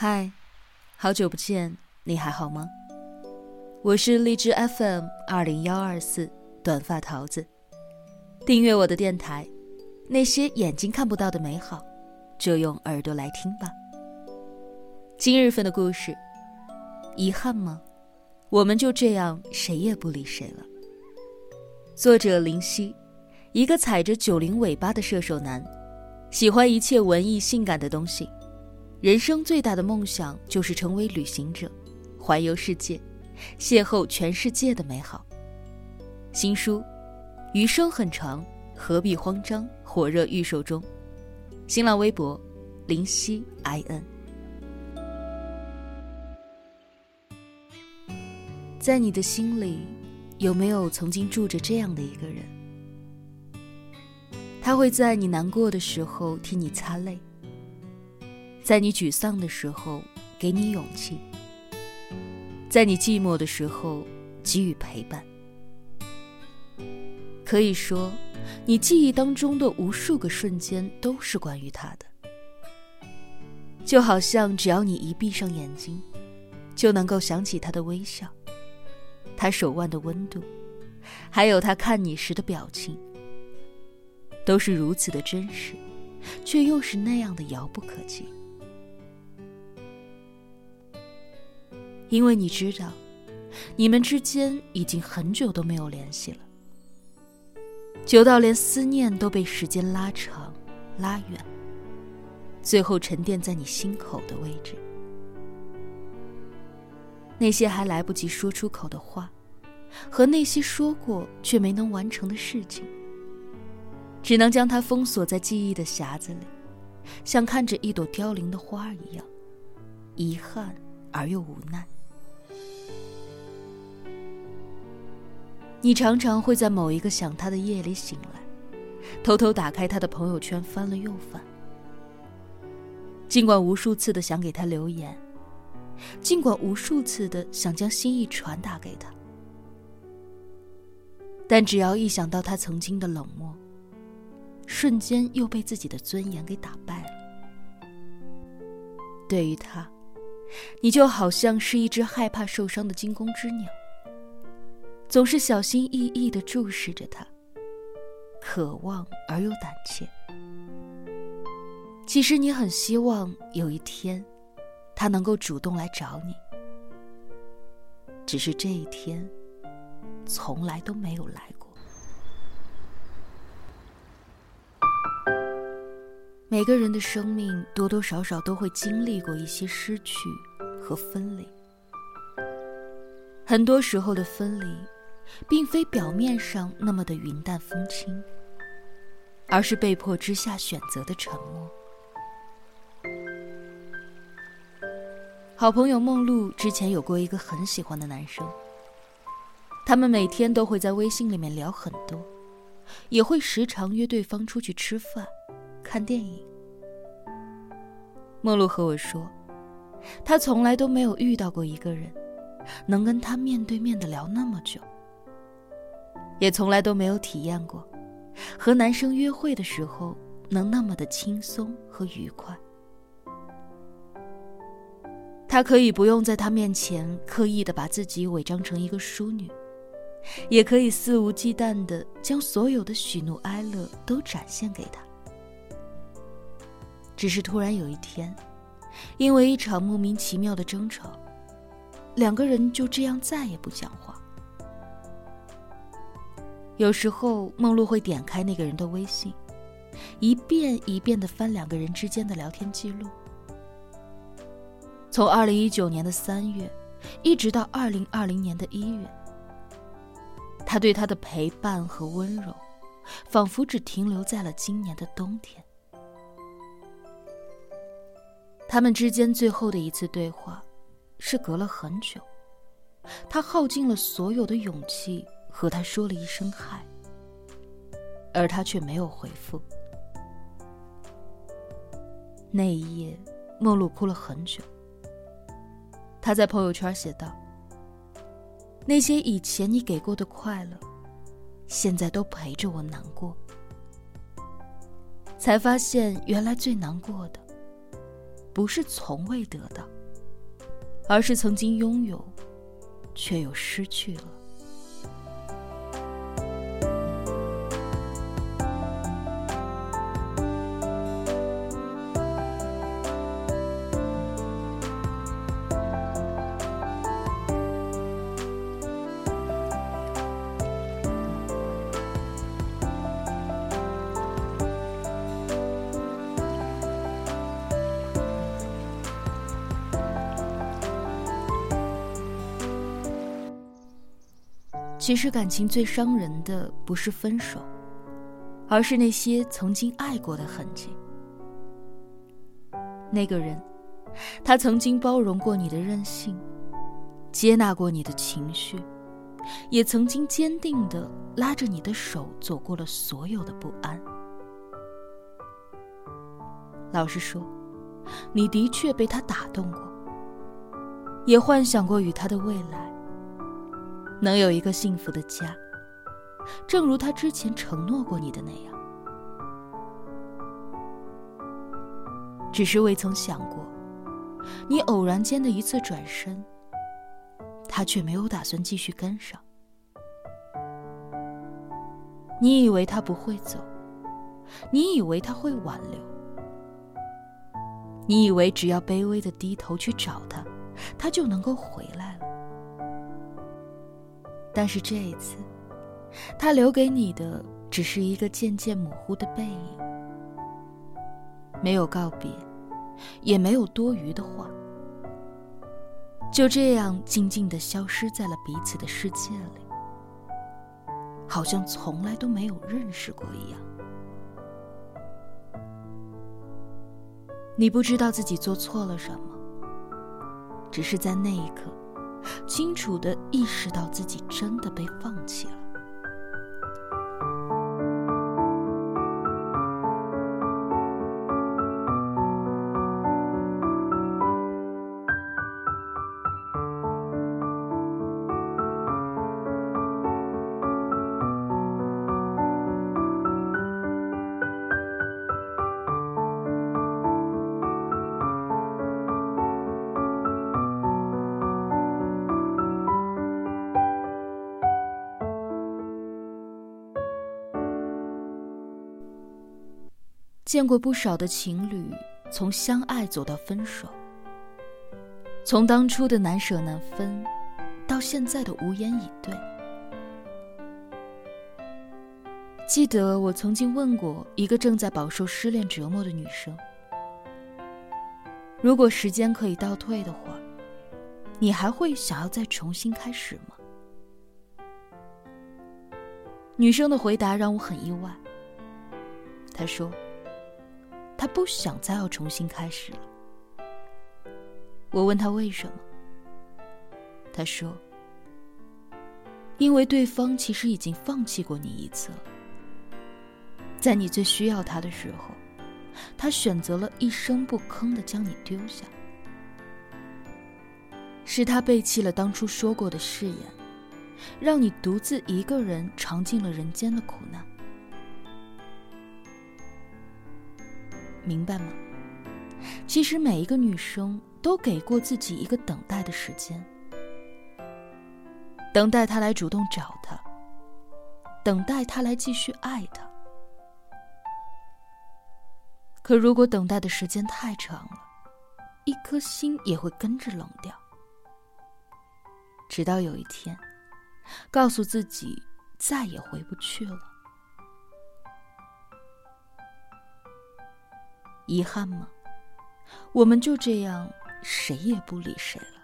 嗨，好久不见，你还好吗？我是荔枝 FM 二零幺二四短发桃子，订阅我的电台，那些眼睛看不到的美好，就用耳朵来听吧。今日份的故事，遗憾吗？我们就这样谁也不理谁了。作者林夕，一个踩着九零尾巴的射手男，喜欢一切文艺性感的东西。人生最大的梦想就是成为旅行者，环游世界，邂逅全世界的美好。新书《余生很长，何必慌张》火热预售中。新浪微博：林夕 in。在你的心里，有没有曾经住着这样的一个人？他会在你难过的时候替你擦泪。在你沮丧的时候，给你勇气；在你寂寞的时候，给予陪伴。可以说，你记忆当中的无数个瞬间都是关于他的。就好像只要你一闭上眼睛，就能够想起他的微笑，他手腕的温度，还有他看你时的表情，都是如此的真实，却又是那样的遥不可及。因为你知道，你们之间已经很久都没有联系了，久到连思念都被时间拉长、拉远，最后沉淀在你心口的位置。那些还来不及说出口的话，和那些说过却没能完成的事情，只能将它封锁在记忆的匣子里，像看着一朵凋零的花一样，遗憾而又无奈。你常常会在某一个想他的夜里醒来，偷偷打开他的朋友圈翻了又翻。尽管无数次的想给他留言，尽管无数次的想将心意传达给他，但只要一想到他曾经的冷漠，瞬间又被自己的尊严给打败了。对于他，你就好像是一只害怕受伤的惊弓之鸟。总是小心翼翼的注视着他，渴望而又胆怯。其实你很希望有一天，他能够主动来找你，只是这一天，从来都没有来过。每个人的生命多多少少都会经历过一些失去和分离，很多时候的分离。并非表面上那么的云淡风轻，而是被迫之下选择的沉默。好朋友梦露之前有过一个很喜欢的男生，他们每天都会在微信里面聊很多，也会时常约对方出去吃饭、看电影。梦露和我说，她从来都没有遇到过一个人，能跟他面对面的聊那么久。也从来都没有体验过，和男生约会的时候能那么的轻松和愉快。他可以不用在他面前刻意的把自己伪装成一个淑女，也可以肆无忌惮的将所有的喜怒哀乐都展现给他。只是突然有一天，因为一场莫名其妙的争吵，两个人就这样再也不讲话。有时候，梦露会点开那个人的微信，一遍一遍的翻两个人之间的聊天记录。从二零一九年的三月，一直到二零二零年的一月，他对她的陪伴和温柔，仿佛只停留在了今年的冬天。他们之间最后的一次对话，是隔了很久，他耗尽了所有的勇气。和他说了一声嗨，而他却没有回复。那一夜，梦露哭了很久。他在朋友圈写道：“那些以前你给过的快乐，现在都陪着我难过。才发现，原来最难过的，不是从未得到，而是曾经拥有，却又失去了。其实，感情最伤人的不是分手，而是那些曾经爱过的痕迹。那个人，他曾经包容过你的任性，接纳过你的情绪，也曾经坚定的拉着你的手走过了所有的不安。老实说，你的确被他打动过，也幻想过与他的未来。能有一个幸福的家，正如他之前承诺过你的那样。只是未曾想过，你偶然间的一次转身，他却没有打算继续跟上。你以为他不会走，你以为他会挽留，你以为只要卑微的低头去找他，他就能够回来了。但是这一次，他留给你的只是一个渐渐模糊的背影，没有告别，也没有多余的话，就这样静静的消失在了彼此的世界里，好像从来都没有认识过一样。你不知道自己做错了什么，只是在那一刻。清楚地意识到自己真的被放弃了。见过不少的情侣从相爱走到分手，从当初的难舍难分，到现在的无言以对。记得我曾经问过一个正在饱受失恋折磨的女生：“如果时间可以倒退的话，你还会想要再重新开始吗？”女生的回答让我很意外。她说。他不想再要重新开始了。我问他为什么，他说：“因为对方其实已经放弃过你一次了，在你最需要他的时候，他选择了一声不吭的将你丢下，是他背弃了当初说过的誓言，让你独自一个人尝尽了人间的苦难。”明白吗？其实每一个女生都给过自己一个等待的时间，等待他来主动找她，等待他来继续爱她。可如果等待的时间太长了，一颗心也会跟着冷掉。直到有一天，告诉自己再也回不去了。遗憾吗？我们就这样，谁也不理谁了。